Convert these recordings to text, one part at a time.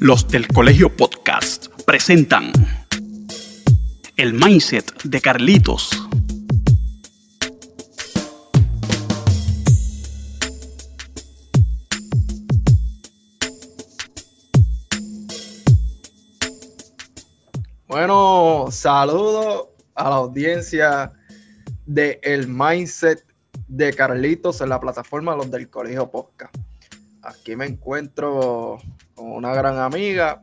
Los del Colegio Podcast presentan El Mindset de Carlitos. Bueno, saludo a la audiencia de El Mindset de Carlitos en la plataforma Los del Colegio Podcast. Aquí me encuentro una gran amiga,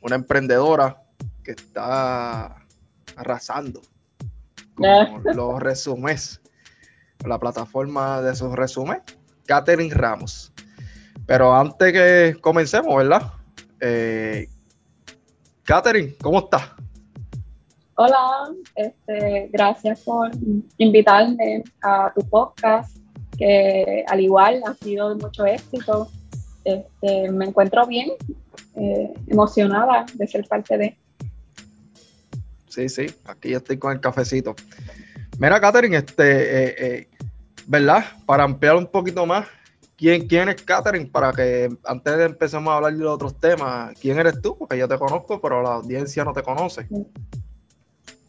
una emprendedora que está arrasando con los resúmenes, la plataforma de sus resúmenes, Catherine Ramos. Pero antes que comencemos, ¿verdad? Eh, Catherine, ¿cómo estás? Hola, este, gracias por invitarme a tu podcast, que al igual ha sido de mucho éxito. Este, me encuentro bien, eh, emocionada de ser parte de. Sí, sí, aquí ya estoy con el cafecito. Mira, Katherine, este, eh, eh, ¿verdad? Para ampliar un poquito más, ¿quién, ¿quién es Katherine? Para que antes de empecemos a hablar de otros temas, ¿quién eres tú? Porque yo te conozco, pero la audiencia no te conoce.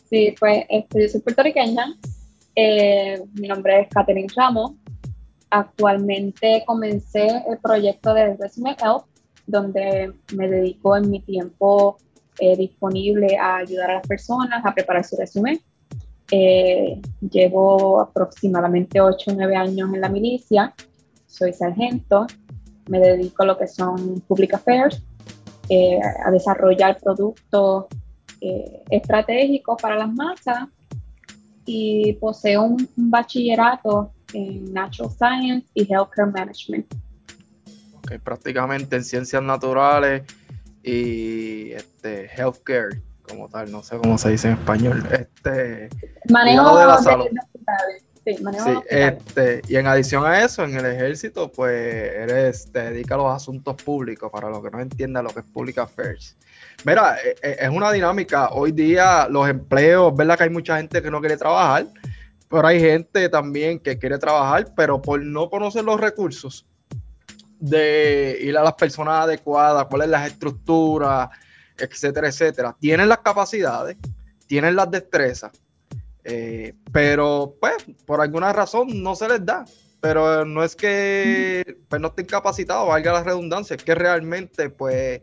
Sí, pues este, yo soy puertorriqueña. mi nombre es Katherine Ramos. Actualmente comencé el proyecto de Resume Help, donde me dedico en mi tiempo eh, disponible a ayudar a las personas a preparar su resumen. Eh, llevo aproximadamente 8 o 9 años en la milicia, soy sargento, me dedico a lo que son public affairs, eh, a desarrollar productos estratégicos para las masas y poseo un bachillerato en Natural Science y Healthcare Management. Ok, prácticamente en ciencias naturales y este, healthcare como tal, no sé cómo se dice en español. Este, manejo de la salud. Sí, manejo sí, este, y en adición a eso, en el ejército, pues eres, te dedicas a los asuntos públicos, para los que no entiendan lo que es Public Affairs. Mira, e, e, es una dinámica. Hoy día los empleos, ¿verdad? Que hay mucha gente que no quiere trabajar pero hay gente también que quiere trabajar, pero por no conocer los recursos de ir a las personas adecuadas, cuáles las estructuras, etcétera, etcétera. Tienen las capacidades, tienen las destrezas, eh, pero pues por alguna razón no se les da. Pero no es que pues, no estén capacitados, valga la redundancia, es que realmente pues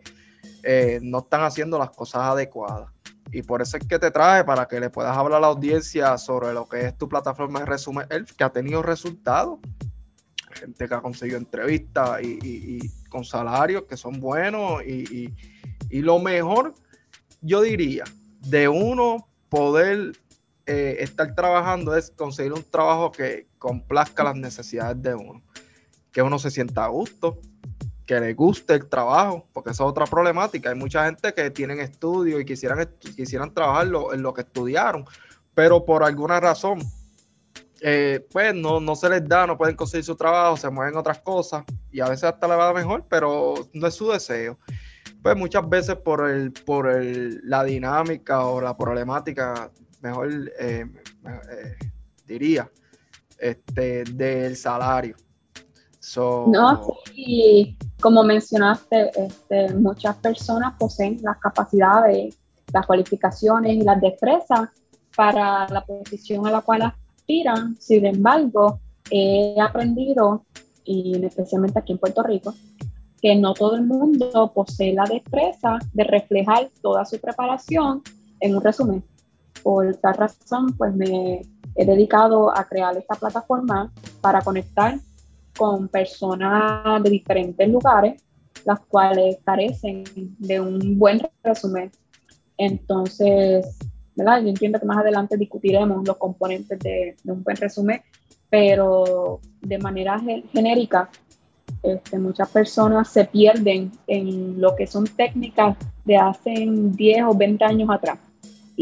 eh, no están haciendo las cosas adecuadas. Y por eso es que te traje para que le puedas hablar a la audiencia sobre lo que es tu plataforma de resumen ELF, que ha tenido resultados. Gente que ha conseguido entrevistas y, con salarios que son buenos. Y, lo mejor, yo diría, de uno poder eh, estar trabajando es conseguir un trabajo que complazca las necesidades de uno. Que uno se sienta a gusto, que les guste el trabajo, porque esa es otra problemática. Hay mucha gente que tienen estudios y quisieran, quisieran trabajar en lo que estudiaron, pero por alguna razón, eh, pues no, no se les da, no pueden conseguir su trabajo, se mueven otras cosas y a veces hasta le va mejor, pero no es su deseo. Pues muchas veces por, el, por el, la dinámica o la problemática, mejor eh, eh, diría, este, del salario. no, sí, como mencionaste, este, muchas personas poseen las capacidades, las cualificaciones y las destrezas para la posición a la cual aspiran. Sin embargo, he aprendido, y especialmente aquí en Puerto Rico, que no todo el mundo posee la destreza de reflejar toda su preparación en un resumen. Por tal razón, pues me he dedicado a crear esta plataforma para conectar con personas de diferentes lugares, las cuales carecen de un buen resumen. Entonces, ¿verdad? Yo entiendo que más adelante discutiremos los componentes de, un buen resumen, pero de manera genérica, este, muchas personas se pierden en lo que son técnicas de hace 10 o 20 años atrás.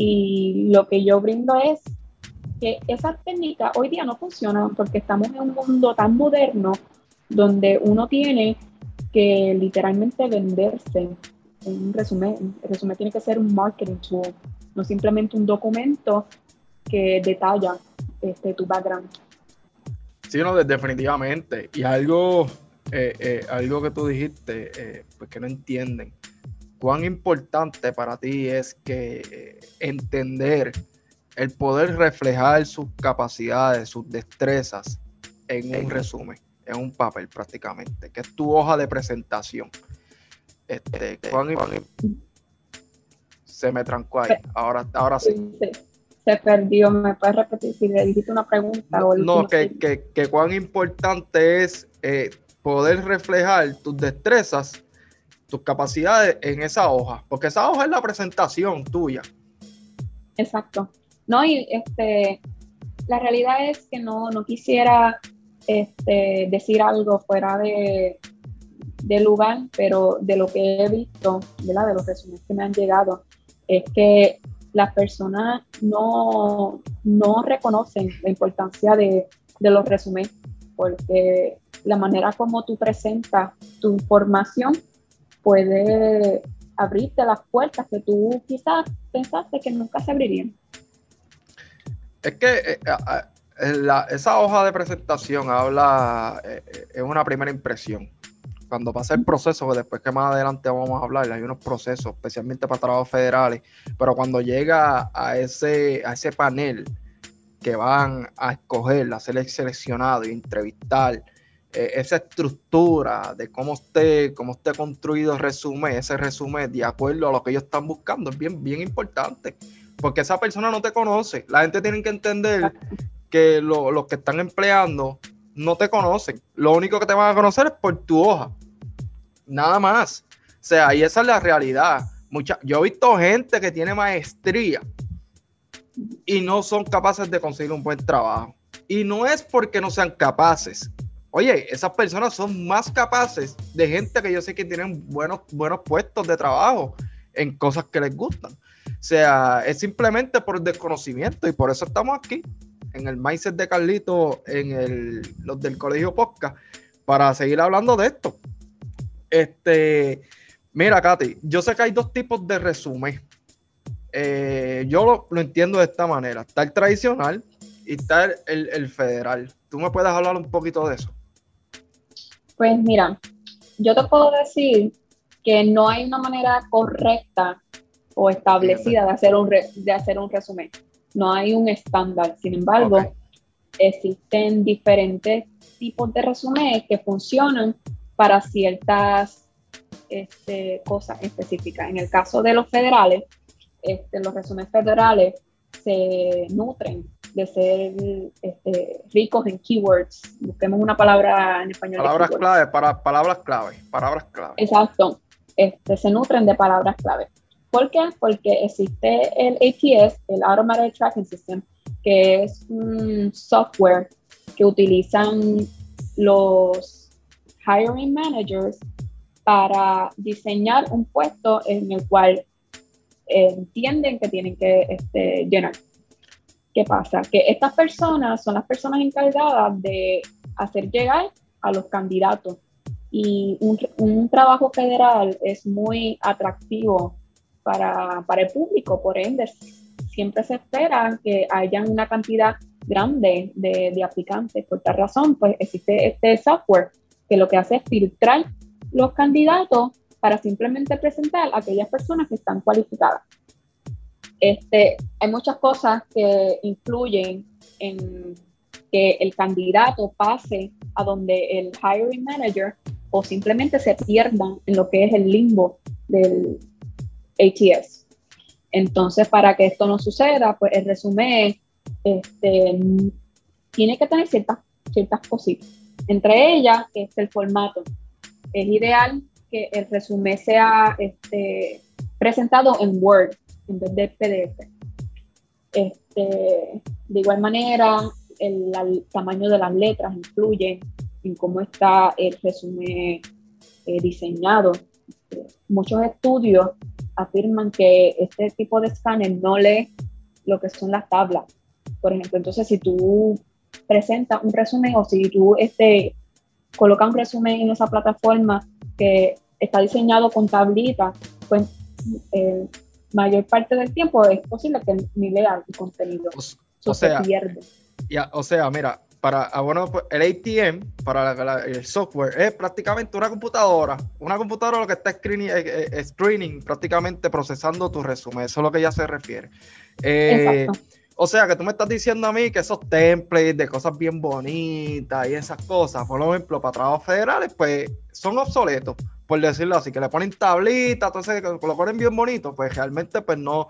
Y lo que yo brindo es que esas técnicas hoy día no funcionan porque estamos en un mundo tan moderno donde uno tiene que literalmente venderse en un resumen. El resumen tiene que ser un marketing tool, no simplemente un documento que detalla este, tu background. Sí, no, definitivamente. Y algo, eh, eh, algo que tú dijiste, eh, pues que no entienden. Cuán importante para ti es que eh, entender el poder reflejar sus capacidades, sus destrezas en un resumen, en un papel prácticamente, que es tu hoja de presentación. Este, se me trancó ahí. Ahora, ahora sí. Se, perdió. ¿Me puedes repetir si le dijiste una pregunta? No, que, que, cuán importante es eh, poder reflejar tus destrezas, tus capacidades en esa hoja, porque esa hoja es la presentación tuya. Exacto. No, y este, la realidad es que no, no quisiera este, decir algo fuera de, de lugar, pero de lo que he visto, de los resúmenes que me han llegado, es que las personas no, no reconocen la importancia de, de los resúmenes, porque la manera como tú presentas tu información puede abrirte las puertas que tú quizás pensaste que nunca se abrirían. Es que eh, eh, esa hoja de presentación habla, eh, es una primera impresión cuando pasa el proceso, después que más adelante vamos a hablar, hay unos procesos, especialmente para trabajos federales, pero cuando llega a ese, a ese panel que van a escoger, a ser seleccionado y entrevistar, eh, esa estructura de cómo esté, cómo esté construido el resumen, ese resumen de acuerdo a lo que ellos están buscando, es bien, bien importante, porque esa persona no te conoce. La gente tiene que entender que los que están empleando no te conocen. Lo único que te van a conocer es por tu hoja. Nada más. O sea, y esa es la realidad. Mucha, yo he visto gente que tiene maestría y no son capaces de conseguir un buen trabajo. Y no es porque no sean capaces. Oye, esas personas son más capaces de gente que yo sé que tienen buenos, buenos puestos de trabajo en cosas que les gustan. O sea, es simplemente por desconocimiento y por eso estamos aquí en el mindset de Carlito, en el, los del Colegio Posca, para seguir hablando de esto. Este, mira, Katy, yo sé que hay dos tipos de resumen. Eh, yo lo, entiendo de esta manera. Está el tradicional y está el, federal. ¿Tú me puedes hablar un poquito de eso? Pues mira, yo te puedo decir que no hay una manera correcta o establecida de hacer un, de hacer un resumen no hay un estándar. Sin embargo, existen diferentes tipos de resúmenes que funcionan para ciertas este, cosas específicas. En el caso de los federales, este, los resúmenes federales se nutren de ser este, ricos en keywords. Busquemos una palabra en español. Palabras clave, para, palabras clave, palabras clave. Exacto. Este, se nutren de palabras clave. ¿Por qué? Porque existe el ATS, el Automated Tracking System, que es un software que utilizan los hiring managers para diseñar un puesto en el cual entienden que tienen que este, llenar. ¿Qué pasa? Que estas personas son las personas encargadas de hacer llegar a los candidatos. Y un, un trabajo federal es muy atractivo para, para el público. Por ende, siempre se espera que haya una cantidad grande de, de, aplicantes. Por tal razón, pues existe este software que lo que hace es filtrar los candidatos para simplemente presentar a aquellas personas que están cualificadas. Este, hay muchas cosas que influyen en que el candidato pase a donde el hiring manager o simplemente se pierdan en lo que es el limbo del, ATS. Entonces, para que esto no suceda, pues el resumen este, tiene que tener ciertas, ciertas cositas. Entre ellas, es el formato. Es ideal que el resumen sea este, presentado en Word en vez de PDF. Este, de igual manera, el, tamaño de las letras influye en cómo está el resumen eh, diseñado. Muchos estudios afirman que este tipo de escáner no lee lo que son las tablas. Por ejemplo, entonces si tú presentas un resumen o si tú este, colocas un resumen en esa plataforma que está diseñado con tablitas, pues eh, mayor parte del tiempo es posible que ni lea el contenido. O, sea, pierde. o sea, mira, para, ah, bueno, pues, el ATM, para el software, es prácticamente una computadora. Una computadora lo que está screening, eh, eh, screening prácticamente procesando tu resumen. Eso es lo que ya se refiere. Eh, o sea, que tú me estás diciendo a mí que esos templates de cosas bien bonitas y esas cosas, por ejemplo, para trabajos federales, pues son obsoletos, por decirlo así, que le ponen tablitas, entonces lo ponen bien bonito, pues realmente pues no,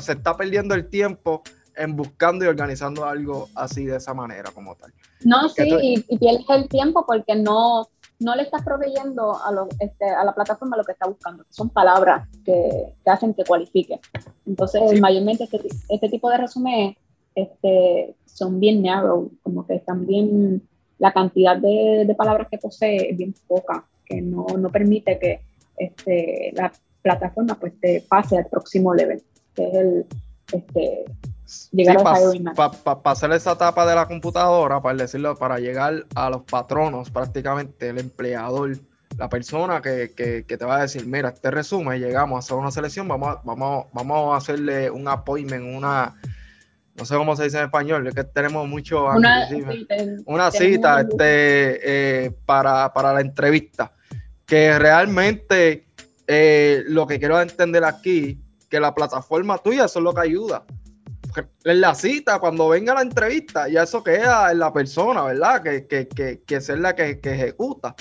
se está perdiendo el tiempo en buscando y organizando algo así de esa manera como tal. No, sí, y, pierdes el tiempo porque no, no le estás proveyendo a, lo, este, a la plataforma lo que está buscando, son palabras que, que hacen que cualifique. Entonces, mayormente este, este, tipo de resumen este, son bien narrow, como que están bien, la cantidad de, de palabras que posee es bien poca, que no, no permite que este, la plataforma pues te pase al próximo level, que es el, este, llegar Para hacer esa etapa de la computadora, para decirlo, para llegar a los patronos, prácticamente el empleador, la persona que, te va a decir, mira, este resumen, llegamos a hacer una selección, vamos a, vamos, vamos a hacerle un appointment, una, no sé cómo se dice en español, es que tenemos mucho una, una cita este, eh, para, la entrevista, que realmente eh, lo que quiero entender aquí, que la plataforma tuya, eso es lo que ayuda en la cita, cuando venga la entrevista, ya eso queda en la persona, ¿verdad? Que, que, que, que es la que, ejecuta.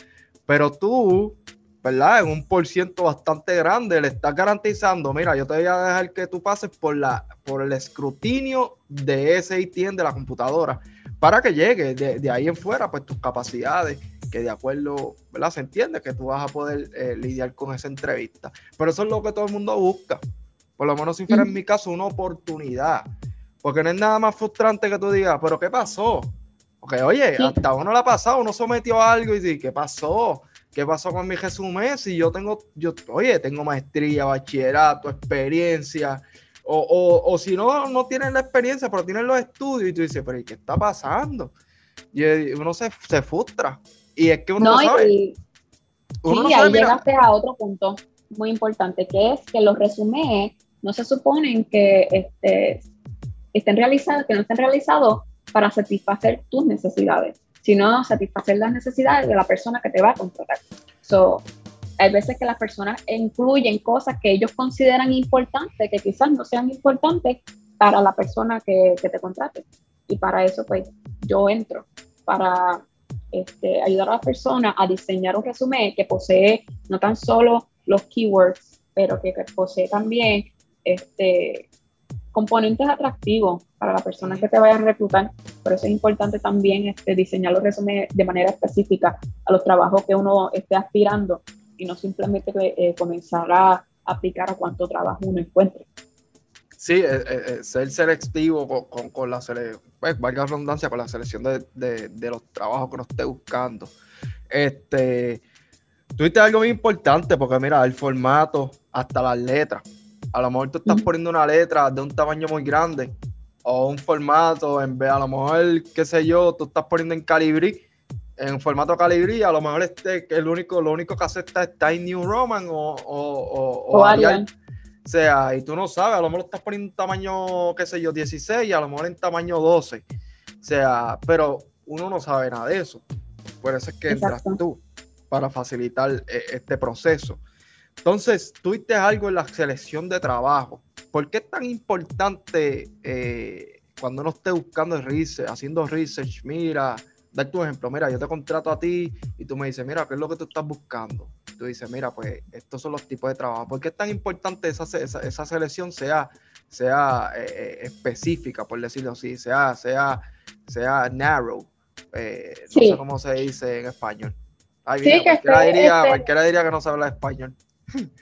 Pero tú, ¿verdad? En un por ciento bastante grande, le estás garantizando, mira, yo te voy a dejar que tú pases por, la, por el escrutinio de ese ITN de la computadora, para que llegue de, ahí en fuera, pues tus capacidades, que de acuerdo, ¿verdad? Se entiende que tú vas a poder eh, lidiar con esa entrevista. Pero eso es lo que todo el mundo busca. Por lo menos si fuera en mi caso una oportunidad. Porque no es nada más frustrante que tú digas, pero ¿qué pasó? Porque, oye, hasta uno le ha pasado, uno sometió a algo y dice, ¿qué pasó? ¿Qué pasó con mi resumen? Si yo tengo, yo, oye, tengo maestría, bachillerato, experiencia, o, o, si no, no tienen la experiencia, pero tienen los estudios, y tú dices, pero ¿y qué está pasando? Y uno se, se frustra. Y es que uno no, sabe. sí, ahí llegaste a otro punto muy importante, que es que los resúmenes no se suponen que este, estén realizados, que no estén realizados para satisfacer tus necesidades, sino satisfacer las necesidades de la persona que te va a contratar. So, hay veces que las personas incluyen cosas que ellos consideran importantes, que quizás no sean importantes para la persona que, que te contrate. Y para eso, pues, yo entro para este, ayudar a la persona a diseñar un resumen que posee no tan solo los keywords, pero que, posee también este, componentes atractivos para la persona que te vaya a reclutar. Por eso es importante también este, diseñar los resúmenes de manera específica a los trabajos que uno esté aspirando y no simplemente eh, comenzar a aplicar a cuánto trabajo uno encuentre. Sí, eh, eh, ser selectivo con, con, la selección, pues, valga la redundancia, con la selección de, de, de, los trabajos que uno esté buscando. Este, tuviste algo muy importante, porque mira, el formato, hasta las letras. A lo mejor tú estás poniendo una letra de un tamaño muy grande o un formato, en vez, a lo mejor, qué sé yo, tú estás poniendo en calibrí, en formato calibrí, a lo mejor este, el único, lo único que acepta es Time New Roman o, o, o, Arial. O sea, y tú no sabes, a lo mejor estás poniendo en tamaño, qué sé yo, 16 y a lo mejor en tamaño 12. O sea, pero uno no sabe nada de eso. Por eso es que entras tú para facilitar eh, este proceso. Entonces, tuviste algo en la selección de trabajo. ¿Por qué es tan importante eh, cuando uno esté buscando research, haciendo research? Mira, dar tu ejemplo, mira, yo te contrato a ti y tú me dices, mira, ¿qué es lo que tú estás buscando? tú dices, mira, pues estos son los tipos de trabajo. ¿Por qué es tan importante esa, esa, selección sea, sea eh, específica, por decirlo así, sea, sea, sea narrow? no sé cómo se dice en español. Ay, sí, cualquiera, diría, este diría que no se habla español.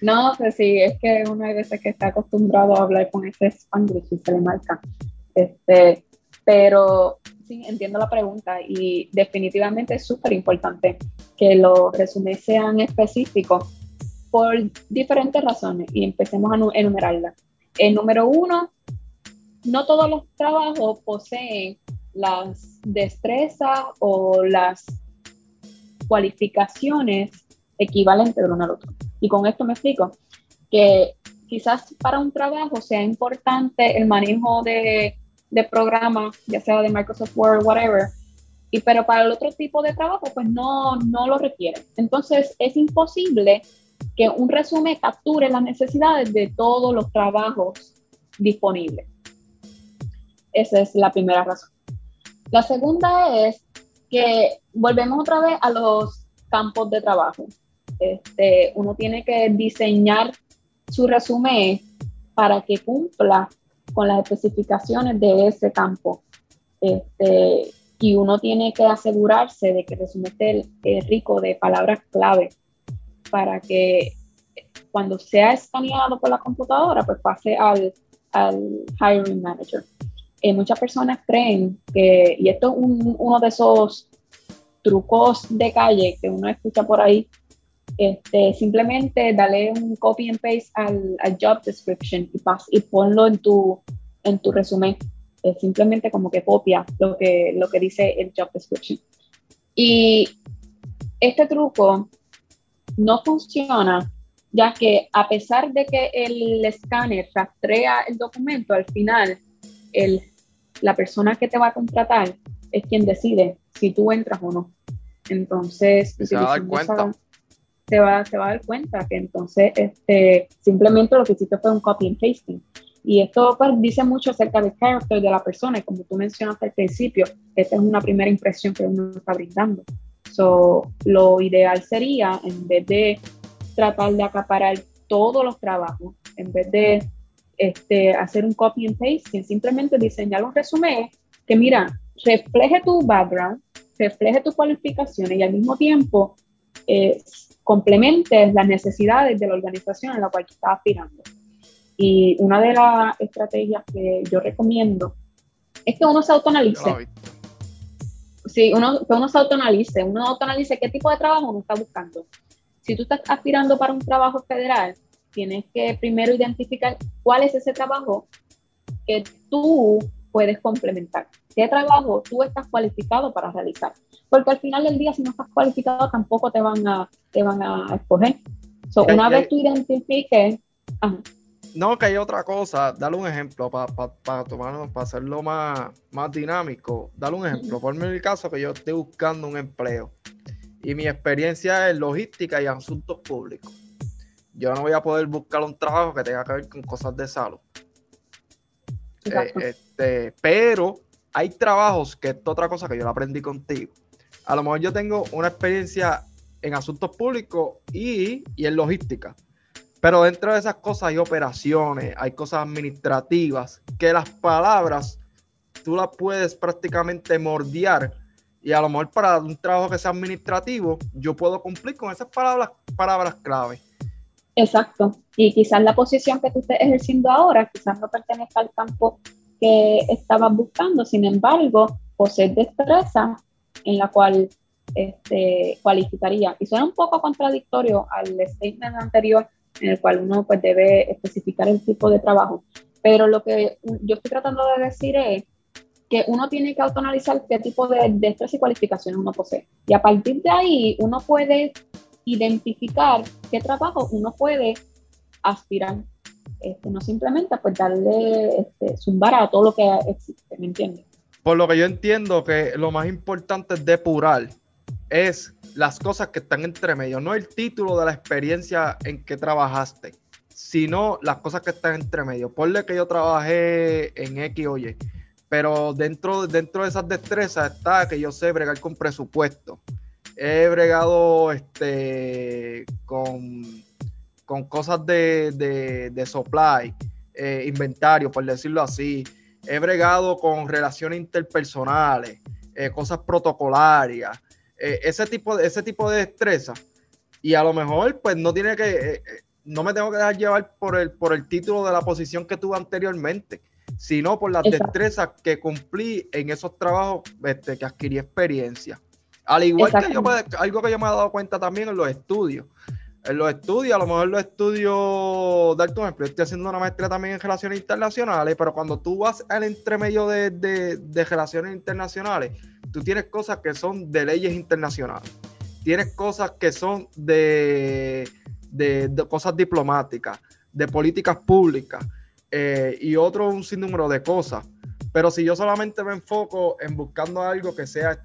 No, pues sí, es que uno hay veces que está acostumbrado a hablar con ese español y se le marca. Este, pero entiendo la pregunta y definitivamente es súper importante que los resúmenes sean específicos por diferentes razones y empecemos a enumerarlas. El número uno, no todos los trabajos poseen las destrezas o las cualificaciones equivalentes de uno al otro. Y con esto me explico que quizás para un trabajo sea importante el manejo de, de programas, ya sea de Microsoft Word, whatever, y pero para el otro tipo de trabajo pues no, no lo requiere. Entonces es imposible que un resumen capture las necesidades de todos los trabajos disponibles. Esa es la primera razón. La segunda es que volvemos otra vez a los campos de trabajo. Este, uno tiene que diseñar su resumen para que cumpla con las especificaciones de ese campo. Este, y uno tiene que asegurarse de que el resumen esté rico de palabras clave para que cuando sea escaneado por la computadora, pues pase al, al hiring manager. Eh, muchas personas creen que, y esto es uno de esos trucos de calle que uno escucha por ahí, este, simplemente dale un copy and paste al, job description y, pas, y ponlo en tu, en tu resumen. Es simplemente como que copia lo que, lo que dice el job description. Y este truco no funciona, ya que a pesar de que el escáner rastrea el documento, al final el, la persona que te va a contratar es quien decide si tú entras o no. Entonces, se va a dar cuenta. Se, va, se va a dar cuenta que entonces este, simplemente lo que hiciste fue un copy and pasting. Y esto pues, dice mucho acerca del carácter de la persona, y como tú mencionaste al principio, esta es una primera impresión que uno está brindando. So, lo ideal sería, en vez de tratar de acaparar todos los trabajos, en vez de este, hacer un copy and paste, simplemente diseñar un resumen que, mira, refleje tu background, refleje tus cualificaciones y al mismo tiempo eh, complementes las necesidades de la organización en la cual tú estás aspirando. Y una de las estrategias que yo recomiendo es que uno se autoanalice. Sí, uno, que uno se autoanalice, uno autoanalice qué tipo de trabajo uno está buscando. Si tú estás aspirando para un trabajo federal, tienes que primero identificar cuál es ese trabajo que tú puedes complementar. ¿Qué trabajo tú estás cualificado para realizar? Porque al final del día, si no estás cualificado, tampoco te van a, te van a escoger. una vez tú identifiques... No, que hay otra cosa. Dale un ejemplo para para para hacerlo más, más dinámico. Dale un ejemplo. Ponme el caso que yo estoy buscando un empleo y mi experiencia es logística y asuntos públicos. Yo no voy a poder buscar un trabajo que tenga que ver con cosas de salud. Eh, este, pero hay trabajos que es otra cosa que yo la aprendí contigo. A lo mejor yo tengo una experiencia en asuntos públicos y, en logística. Pero dentro de esas cosas hay operaciones, hay cosas administrativas, que las palabras tú las puedes prácticamente mordear. Y a lo mejor para un trabajo que sea administrativo, yo puedo cumplir con esas palabras, palabras clave. Exacto. Y quizás la posición que tú estés ejerciendo ahora, quizás no pertenezca al campo que estabas buscando, sin embargo, posees destreza en la cual este, cualificaría. Y suena un poco contradictorio al statement anterior, en el cual uno pues, debe especificar el tipo de trabajo. Pero lo que yo estoy tratando de decir es que uno tiene que autoanalizar qué tipo de destreza y cualificaciones uno posee. Y a partir de ahí, uno puede identificar qué trabajo uno puede aspirar. Este, no simplemente pues darle, este, zumbar a todo lo que existe, ¿me entiendes? Por lo que yo entiendo que lo más importante es depurar, es las cosas que están entre medio, no el título de la experiencia en que trabajaste, sino las cosas que están entre medio. Ponle que yo trabajé en X o Y, pero dentro, dentro de esas destrezas está que yo sé bregar con presupuesto, he bregado este, con, con cosas de, de, supply, eh, inventario, por decirlo así. He bregado con relaciones interpersonales, eh, cosas protocolarias, eh, ese, tipo, de, ese tipo de destreza. Y a lo mejor, pues no tiene que, no me tengo que dejar llevar por el, por el título de la posición que tuve anteriormente, sino por las destrezas que cumplí en esos trabajos este, que adquirí experiencia. Al igual que yo, algo que yo me he dado cuenta también en los estudios. En los estudios, a lo mejor los estudios, dar tu ejemplo, estoy haciendo una maestría también en relaciones internacionales, pero cuando tú vas al entremedio de, de, relaciones internacionales, tú tienes cosas que son de leyes internacionales, tienes cosas que son de, de cosas diplomáticas, de políticas públicas eh, y otro un sinnúmero de cosas. Pero si yo solamente me enfoco en buscando algo que sea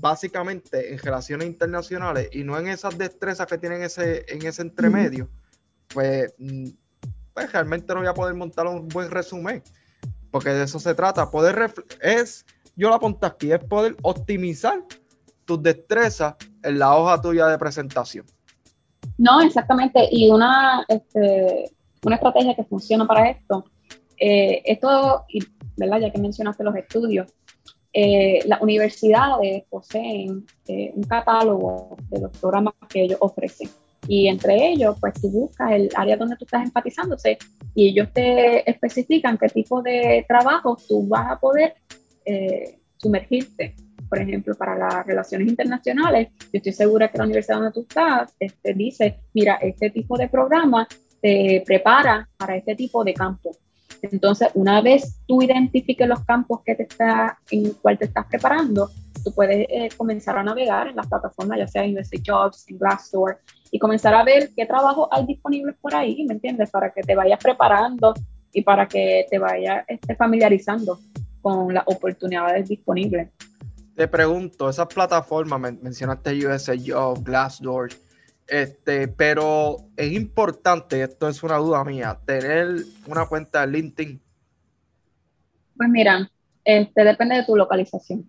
básicamente en relaciones internacionales y no en esas destrezas que tienen ese, en ese entremedio, pues, mm, pues, realmente no voy a poder montar un buen resumen. Porque de eso se trata. Poder es, yo lo apunto aquí, es poder optimizar tus destrezas en la hoja tuya de presentación. No, exactamente. Y una, este, una estrategia que funciona para esto, eh, esto, ¿verdad? ya que mencionaste los estudios, eh, las universidades poseen eh, un catálogo de los programas que ellos ofrecen. Y entre ellos, pues tú buscas el área donde tú estás enfatizándose y ellos te especifican qué tipo de trabajo tú vas a poder eh, sumergirte. Por ejemplo, para las relaciones internacionales, yo estoy segura que la universidad donde tú estás este, dice, mira, este tipo de programa te prepara para este tipo de campo. Entonces, una vez tú identifiques los campos que te está, en cuál te estás preparando, tú puedes eh, comenzar a navegar en las plataformas, ya sea en USA Jobs, en Glassdoor, y comenzar a ver qué trabajo hay disponibles por ahí, ¿me entiendes? Para que te vayas preparando y para que te vayas este, familiarizando con las oportunidades disponibles. Te pregunto, esas plataformas, mencionaste USA Jobs, Glassdoor, este, pero es importante, esto es una duda mía, tener una cuenta de LinkedIn. Pues mira, este, depende de tu localización.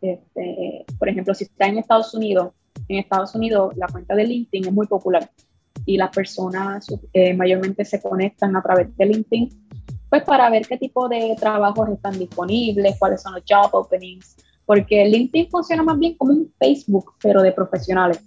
Este, por ejemplo, si estás en Estados Unidos, en Estados Unidos la cuenta de LinkedIn es muy popular y las personas eh, mayormente se conectan a través de LinkedIn, pues para ver qué tipo de trabajos están disponibles, cuáles son los job openings, porque LinkedIn funciona más bien como un Facebook, pero de profesionales.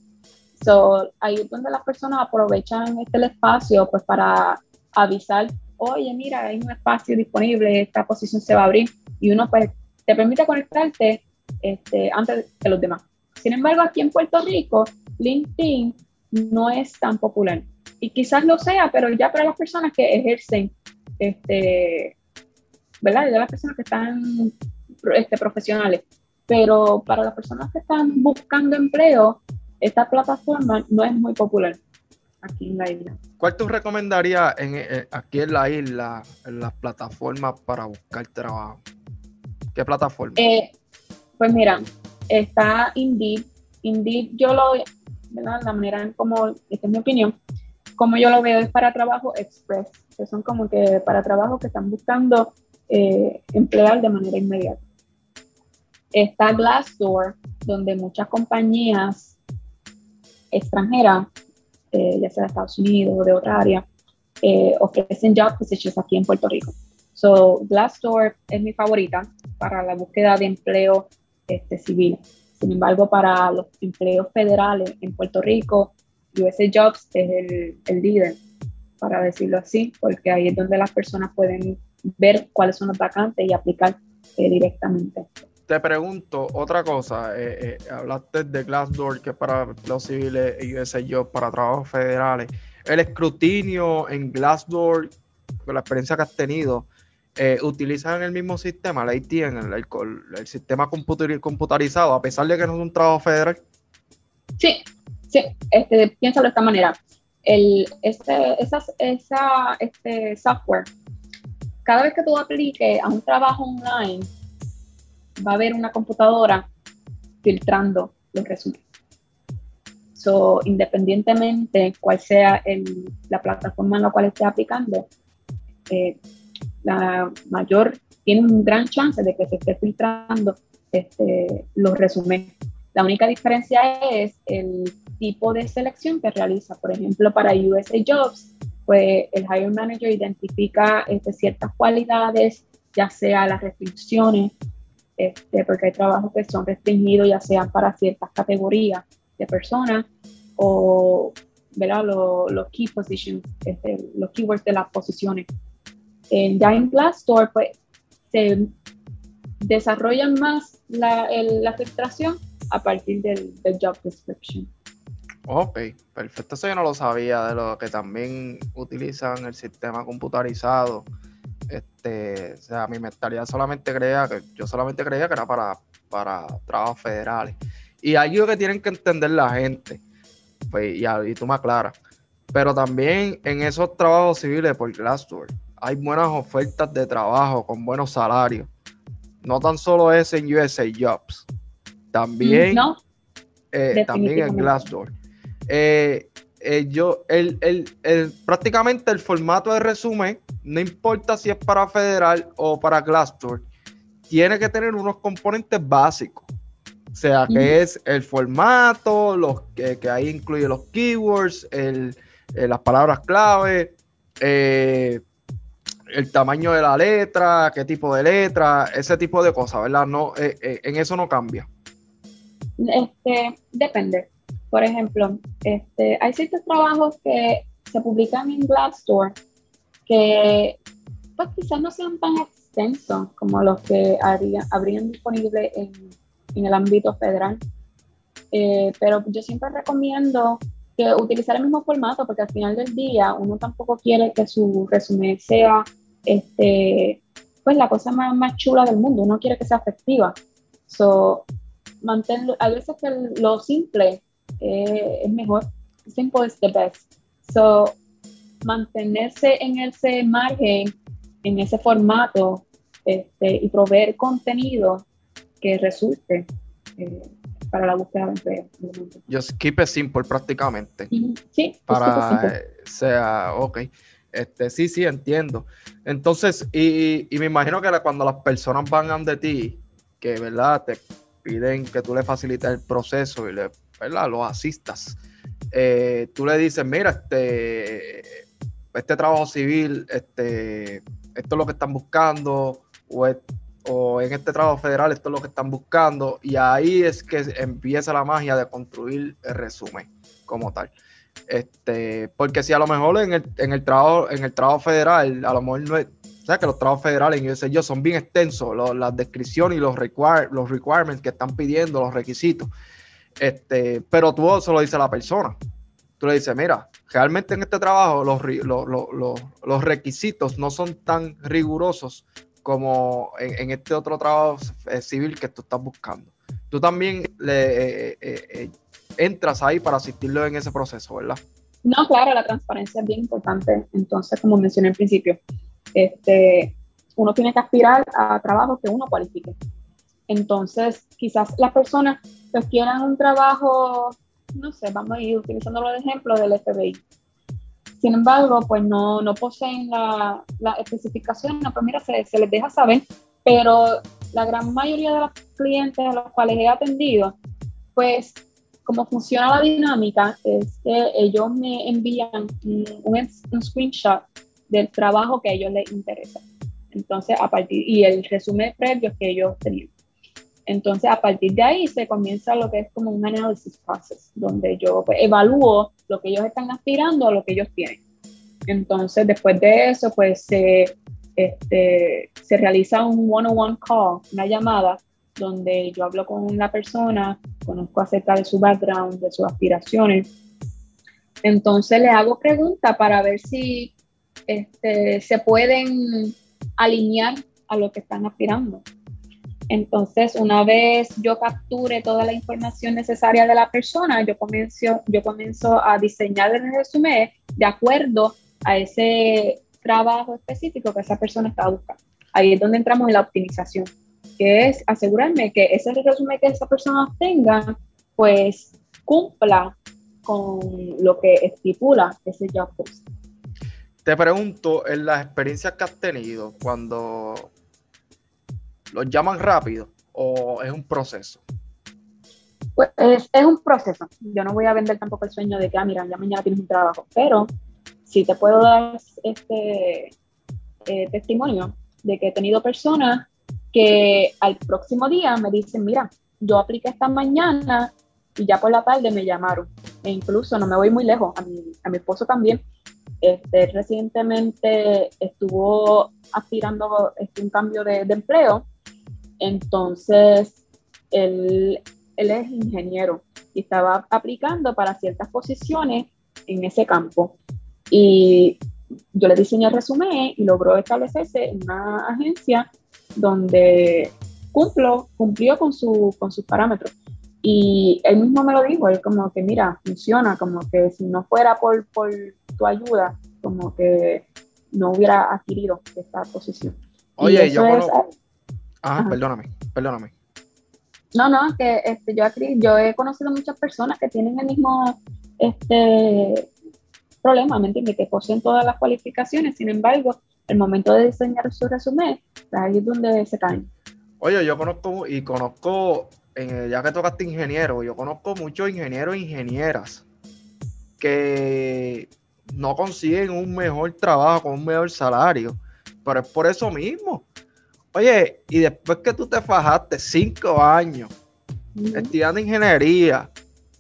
So, ahí es donde las personas aprovechan este espacio pues para avisar, oye, mira, hay un espacio disponible, esta posición se va a abrir y uno pues te permite conectarte este, antes que los demás. Sin embargo, aquí en Puerto Rico, LinkedIn no es tan popular. Y quizás lo sea, pero ya para las personas que ejercen, este, ¿verdad? Ya las personas que están este, profesionales. Pero para las personas que están buscando empleo, esta plataforma no es muy popular aquí en la isla. ¿Cuál tú recomendarías en, eh, aquí en la isla, en las plataformas para buscar trabajo? ¿Qué plataforma? Eh, pues mira, está Indeed. Indeed, yo lo, ¿verdad? La manera en como, esta es mi opinión, como yo lo veo es para trabajo express, que son como que para trabajo que están buscando eh, emplear de manera inmediata. Está Glassdoor, donde muchas compañías extranjera, eh, ya sea de Estados Unidos o de otra área, eh, ofrecen job positions aquí en Puerto Rico. So, Glassdoor es mi favorita para la búsqueda de empleo este, civil. Sin embargo, para los empleos federales en Puerto Rico, USA Jobs es el, el líder, para decirlo así, porque ahí es donde las personas pueden ver cuáles son los vacantes y aplicar eh, directamente te pregunto otra cosa. Eh, eh, hablaste de Glassdoor, que es para los civiles, y yo para trabajos federales. El escrutinio en Glassdoor, con la experiencia que has tenido, eh, ¿utilizan el mismo sistema, la el, el, sistema computarizado, a pesar de que no es un trabajo federal? Sí, sí. Este, piénsalo de esta manera. El, este, esas, esa, este software, cada vez que tú apliques a un trabajo online, va a haber una computadora filtrando los resultados. So, independientemente cuál sea la plataforma en la cual esté aplicando, eh, la mayor tiene un gran chance de que se esté filtrando este, los resúmenes. La única diferencia es el tipo de selección que realiza. Por ejemplo, para USA Jobs, pues el hiring manager identifica este, ciertas cualidades, ya sea las restricciones este, porque hay trabajos que son restringidos ya sean para ciertas categorías de personas o los key positions, este, los keywords de las posiciones. En, ya en Glassdoor pues, se desarrolla más la, la filtración a partir del, job description. Ok, perfecto. Eso yo no lo sabía, de lo que también utilizan el sistema computarizado este, o sea, mi mentalidad solamente creía que yo solamente creía que era para, para trabajos federales. Y hay algo que tienen que entender la gente, pues, y, y tú me aclaras. Pero también en esos trabajos civiles por Glassdoor hay buenas ofertas de trabajo con buenos salarios. No tan solo es en USA Jobs. también, ¿No? Eh, también en Glassdoor. Eh, eh, yo, el, el, prácticamente el formato de resumen, no importa si es para federal o para Glassdoor, tiene que tener unos componentes básicos. O sea, que es el formato, los que, ahí incluye los keywords, el, las palabras clave, el tamaño de la letra, qué tipo de letra, ese tipo de cosas, ¿verdad? No, en eso no cambia. Este, depende. Por ejemplo, este, hay ciertos trabajos que se publican en Glassdoor que pues, quizás no sean tan extensos como los que habrían disponible en, en, el ámbito federal. Eh, pero yo siempre recomiendo que utilizar el mismo formato porque al final del día uno tampoco quiere que su resumen sea este, pues la cosa más, más chula del mundo, uno quiere que sea efectiva. So, mantenerlo, a veces que lo simple eh, es mejor. Simple is the best. So, mantenerse en ese margen, en ese formato este, y proveer contenido que resulte eh, para la búsqueda de empleo. Just keep it simple prácticamente. Sí, para eh, sea, ok. Este, sí, sí, entiendo. Entonces, y, y, me imagino que cuando las personas van de ti, que verdad, te piden que tú le facilites el proceso y le, ¿verdad? los asistas. Eh, tú le dices, mira, este, este trabajo civil, este, esto es lo que están buscando, o, o, en este trabajo federal esto es lo que están buscando, y ahí es que empieza la magia de construir el resumen como tal. Este, porque si a lo mejor en el, en el trabajo, en el trabajo federal, a lo mejor no es, que los trabajos federales en yo son bien extensos, las descripciones y los, los requirements que están pidiendo, los requisitos. Este, pero tú eso lo dice la persona. Tú le dices, mira, realmente en este trabajo los, los, requisitos no son tan rigurosos como en, este otro trabajo eh, civil que tú estás buscando. Tú también le eh, eh, entras ahí para asistirlo en ese proceso, ¿verdad? No, claro, la transparencia es bien importante. Entonces, como mencioné al principio, este, uno tiene que aspirar a trabajos que uno cualifique. Entonces, quizás las personas que quieran un trabajo, no sé, vamos a ir utilizándolo de ejemplo del FBI. Sin embargo, pues no, no poseen la, la especificación, no, pues mira, se, se les deja saber, pero la gran mayoría de los clientes a los cuales he atendido, pues como funciona la dinámica es que ellos me envían un, un screenshot del trabajo que a ellos les interesa. Entonces, a partir, y el resumen previo que ellos tenían. Entonces, a partir de ahí se comienza lo que es como un análisis process, donde yo pues, evalúo lo que ellos están aspirando a lo que ellos tienen. Entonces, después de eso, pues se, este, se realiza un one-on-one call, una llamada, donde yo hablo con la persona, conozco acerca de su background, de sus aspiraciones. Entonces, le hago preguntas para ver si este, se pueden alinear a lo que están aspirando. Entonces, una vez yo capture toda la información necesaria de la persona, yo comienzo, yo comienzo a diseñar el resumen de acuerdo a ese trabajo específico que esa persona está buscando. Ahí es donde entramos en la optimización, que es asegurarme que ese resumen que esa persona tenga, pues cumpla con lo que estipula ese job post. Te pregunto, en las experiencias que has tenido, cuando los llaman rápido o es un proceso? Pues es, un proceso. Yo no voy a vender tampoco el sueño de que, ah, mira, ya mañana tienes un trabajo, pero sí te puedo dar este eh, testimonio de que he tenido personas que al próximo día me dicen, mira, yo apliqué esta mañana y ya por la tarde me llamaron. E incluso no me voy muy lejos, a mi, a mi esposo también este, recientemente estuvo aspirando este, un cambio de, empleo, entonces él, él, es ingeniero y estaba aplicando para ciertas posiciones en ese campo. Y yo le diseñé el resumen y logró establecerse en una agencia donde cumplo, cumplió con, su, con sus parámetros. Y él mismo me lo dijo, él como que, mira, funciona, como que si no fuera por, por tu ayuda, como que no hubiera adquirido esta posición. Oye, yo. Ah, perdóname, perdóname. No, no, que este, yo, yo he conocido muchas personas que tienen el mismo este, problema, ¿me entiendes? Que poseen todas las cualificaciones, sin embargo, el momento de diseñar su resumen, ahí es donde se caen. Oye, yo conozco y conozco, ya que tocaste ingeniero, yo conozco muchos ingenieros e ingenieras que no consiguen un mejor trabajo con un mejor salario, pero es por eso mismo. Oye, y después que tú te fajaste cinco años estudiando ingeniería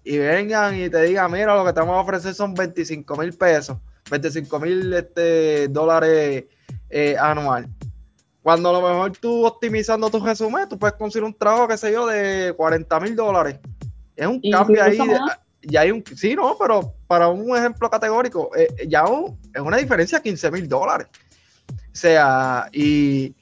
y vengan y te digan, mira, lo que te vamos a ofrecer son 25 mil pesos, 25 mil este, dólares eh, anual. Cuando a lo mejor tú optimizando tu resumen, tú puedes conseguir un trabajo, qué sé yo, de 40 mil dólares. Es un cambio ahí. ya hay un, sí, no, pero para un ejemplo categórico, eh, ya es una diferencia de 15 mil dólares. O sea, y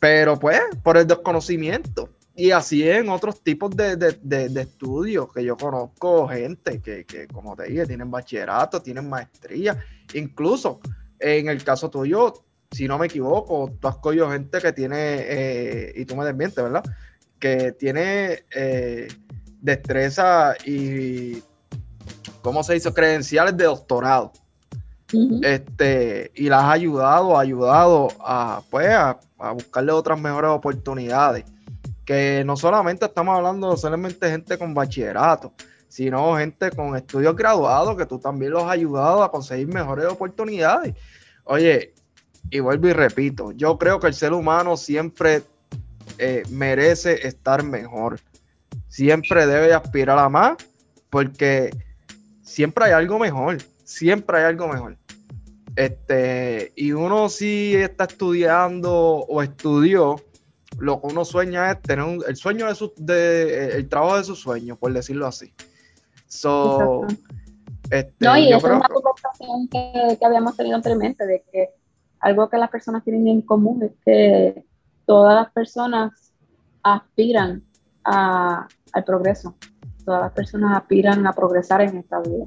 pero pues, por el desconocimiento. Y así en otros tipos de, estudios que yo conozco gente que, como te dije, tienen bachillerato, tienen maestría. Incluso en el caso tuyo, si no me equivoco, tú has cogido gente que tiene, eh, y tú me desmientes, ¿verdad? Que tiene eh, destreza y, ¿cómo se dice? Credenciales de doctorado este, y las ha ayudado, ayudado a, pues, a, buscarle otras mejores oportunidades. Que no solamente estamos hablando solamente gente con bachillerato, sino gente con estudios graduados que tú también los has ayudado a conseguir mejores oportunidades. Oye, y vuelvo y repito, yo creo que el ser humano siempre eh, merece estar mejor. Siempre debe aspirar a más porque siempre hay algo mejor. Siempre hay algo mejor. Este, y uno si está estudiando o estudió, lo que uno sueña es tener el sueño de su, de, el trabajo de sus sueños, por decirlo así. So, este, no, y esa es una conversación que, que, habíamos tenido anteriormente, de que algo que las personas tienen en común es que todas las personas aspiran a, al progreso. Todas las personas aspiran a progresar en esta vida.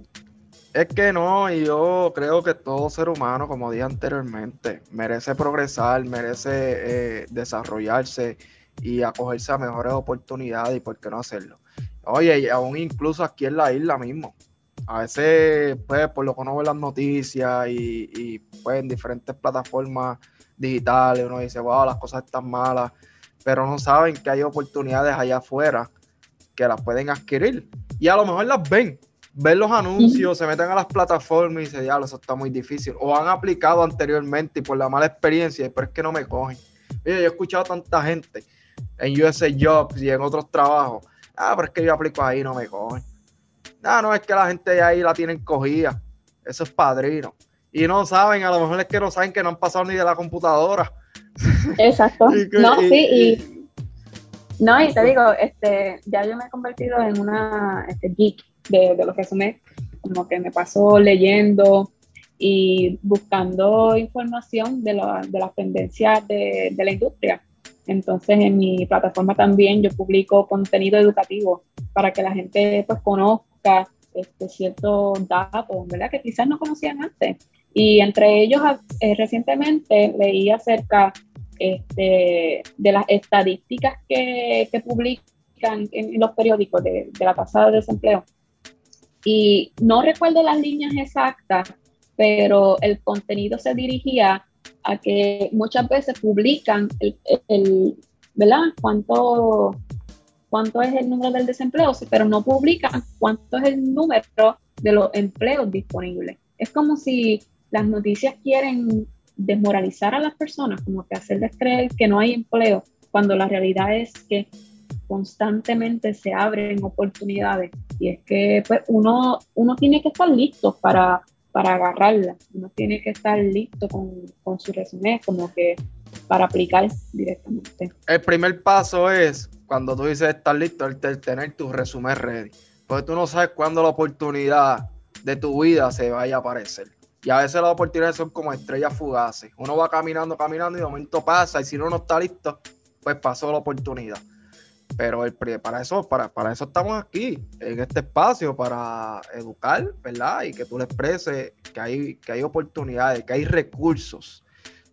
Es que no, y yo creo que todo ser humano, como dije anteriormente, merece progresar, merece eh, desarrollarse y acogerse a mejores oportunidades y por qué no hacerlo. Oye, y aún incluso aquí en la isla mismo. A veces, pues, por lo que uno ve las noticias y, pues en diferentes plataformas digitales, uno dice, wow, las cosas están malas, pero no saben que hay oportunidades allá afuera que las pueden adquirir. Y a lo mejor las ven, ven los anuncios, se meten a las plataformas y dicen, ya, eso está muy difícil. O han aplicado anteriormente y por la mala experiencia, pero es que no me cogen. Oye, yo he escuchado a tanta gente en USA Jobs y en otros trabajos. Ah, pero es que yo aplico ahí y no me cogen. Ah, no, es que la gente de ahí la tienen cogida. Eso es padrino. Y no saben, a lo mejor es que no saben que no han pasado ni de la computadora. Exacto. no, sí, y no, y te digo, este, ya yo me he convertido en una este, geek de, de los resumés, como que me paso leyendo y buscando información de, de las tendencias de, de, la industria. Entonces en mi plataforma también yo publico contenido educativo para que la gente pues conozca este, ciertos datos, ¿verdad? Que quizás no conocían antes. Y entre ellos eh, recientemente leí acerca este, de las estadísticas que, que publican en, los periódicos de, de la tasa de desempleo y no recuerdo las líneas exactas, pero el contenido se dirigía a que muchas veces publican el, ¿verdad? ¿Cuánto, cuánto es el número del desempleo, pero no publican cuánto es el número de los empleos disponibles. Es como si las noticias quieren desmoralizar a las personas, como que hacerles creer que no hay empleo, cuando la realidad es que constantemente se abren oportunidades y es que pues, uno, uno tiene que estar listo para, para agarrarla, uno tiene que estar listo con, con su resumen, como que para aplicar directamente. El primer paso es cuando tú dices estar listo, el, tener tu resumen ready, porque tú no sabes cuándo la oportunidad de tu vida se vaya a aparecer. Y a veces las oportunidades son como estrellas fugaces. Uno va caminando, caminando y de momento pasa y si uno no está listo, pues pasó la oportunidad. Pero el, para, eso, para, para eso estamos aquí, en este espacio, para educar, ¿verdad? Y que tú le expreses que hay, que hay oportunidades, que hay recursos.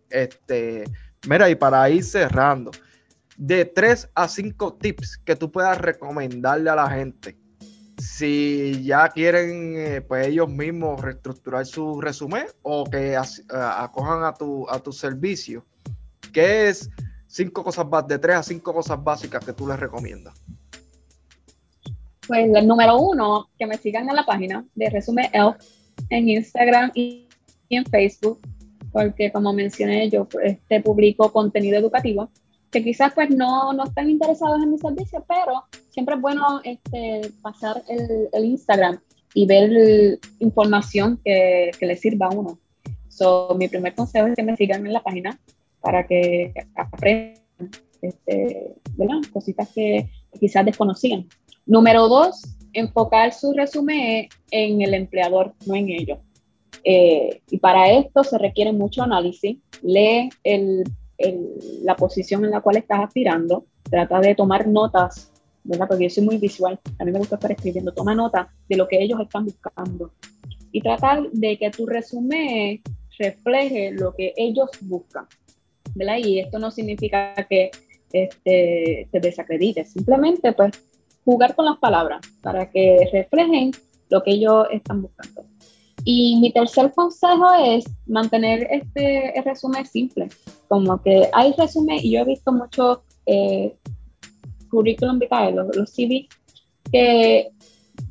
Este, mira, y para ir cerrando, de 3 a 5 tips que tú puedas recomendarle a la gente si ya quieren eh, pues ellos mismos reestructurar su resumen o que acojan a tu, a tu servicio. ¿Qué es cinco cosas de 3 a 5 cosas básicas que tú les recomiendas? Pues el número uno, que me sigan en la página de Resumen Elf en Instagram y en Facebook, porque como mencioné, yo este, publico contenido educativo que quizás pues no, no están interesados en mi servicio, pero siempre es bueno este, pasar el, Instagram y ver información que, que les sirva a uno. So, mi primer consejo es que me sigan en la página para que aprendan este, cositas que quizás desconocían. Número dos, enfocar su resumen en el empleador, no en ellos. Eh, y para esto se requiere mucho análisis. Lee el, la posición en la cual estás aspirando, trata de tomar notas, ¿verdad? Porque yo soy muy visual, a mí me gusta estar escribiendo, toma nota de lo que ellos están buscando y tratar de que tu resumen refleje lo que ellos buscan, Y esto no significa que este, te desacredites, simplemente pues jugar con las palabras para que reflejen lo que ellos están buscando. Y mi tercer consejo es mantener este resumen simple, como que hay resumen, y yo he visto muchos eh, currículum vitae, los, los CV, que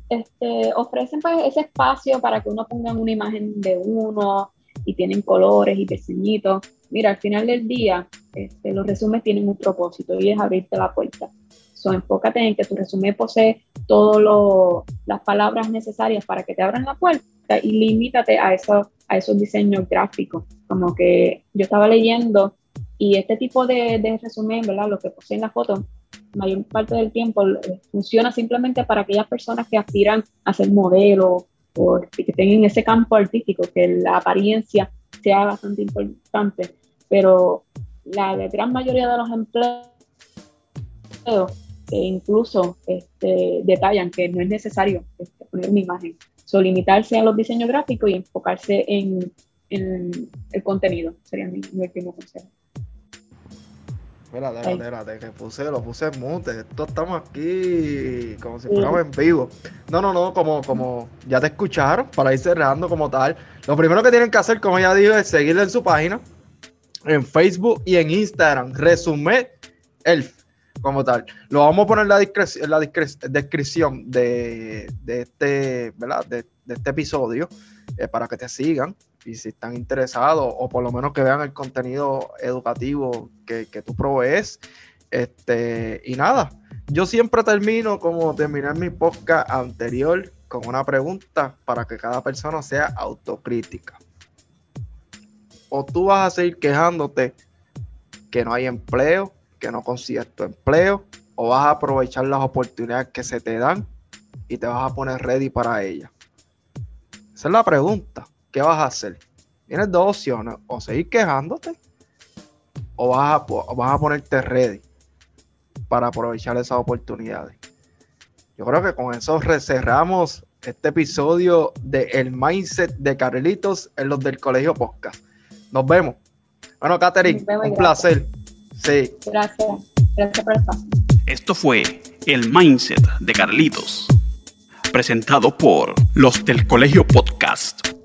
este, ofrecen pues, ese espacio para que uno ponga una imagen de uno y tienen colores y diseñitos. Mira, al final del día, este, los resúmenes tienen un propósito y es abrirte la puerta. So, enfócate en que tu resumen posee todas las palabras necesarias para que te abran la puerta y limítate a, eso, a esos diseños gráficos. Como que yo estaba leyendo y este tipo de, de resumen, ¿verdad? Lo que poseen la foto, mayor parte del tiempo eh, funciona simplemente para aquellas personas que aspiran a ser modelo o que tengan ese campo artístico, que la apariencia sea bastante importante. Pero la, gran mayoría de los empleos incluso este, detallan que no es necesario este, poner una imagen. So, limitarse a los diseños gráficos y enfocarse en, en el contenido sería mi, último consejo. Espérate, espérate, espérate, que puse, lo puse en mute. Esto estamos aquí como si fuéramos en vivo. No, no, no, como, como ya te escucharon, para ir cerrando como tal. Lo primero que tienen que hacer, como ya dije, es seguirle en su página, en Facebook y en Instagram. Resume Elf como tal. Lo vamos a poner en la, la descripción de, este, ¿verdad? De, este episodio eh, para que te sigan y si están interesados o por lo menos que vean el contenido educativo que, tú provees. Este, y nada, yo siempre termino como terminé mi podcast anterior con una pregunta para que cada persona sea autocrítica. O tú vas a seguir quejándote que no hay empleo, que no consigues tu empleo o vas a aprovechar las oportunidades que se te dan y te vas a poner ready para ellas? Esa es la pregunta. ¿Qué vas a hacer? Tienes dos opciones, o seguir quejándote o vas a, vas a ponerte ready para aprovechar esas oportunidades. Yo creo que con eso cerramos este episodio de El Mindset de Carlitos en los del Colegio Podcast. Nos vemos. Bueno, Katherine, un placer. Sí. Gracias. Gracias por el espacio. Esto fue el Mindset de Carlitos, presentado por los del Colegio Podcast.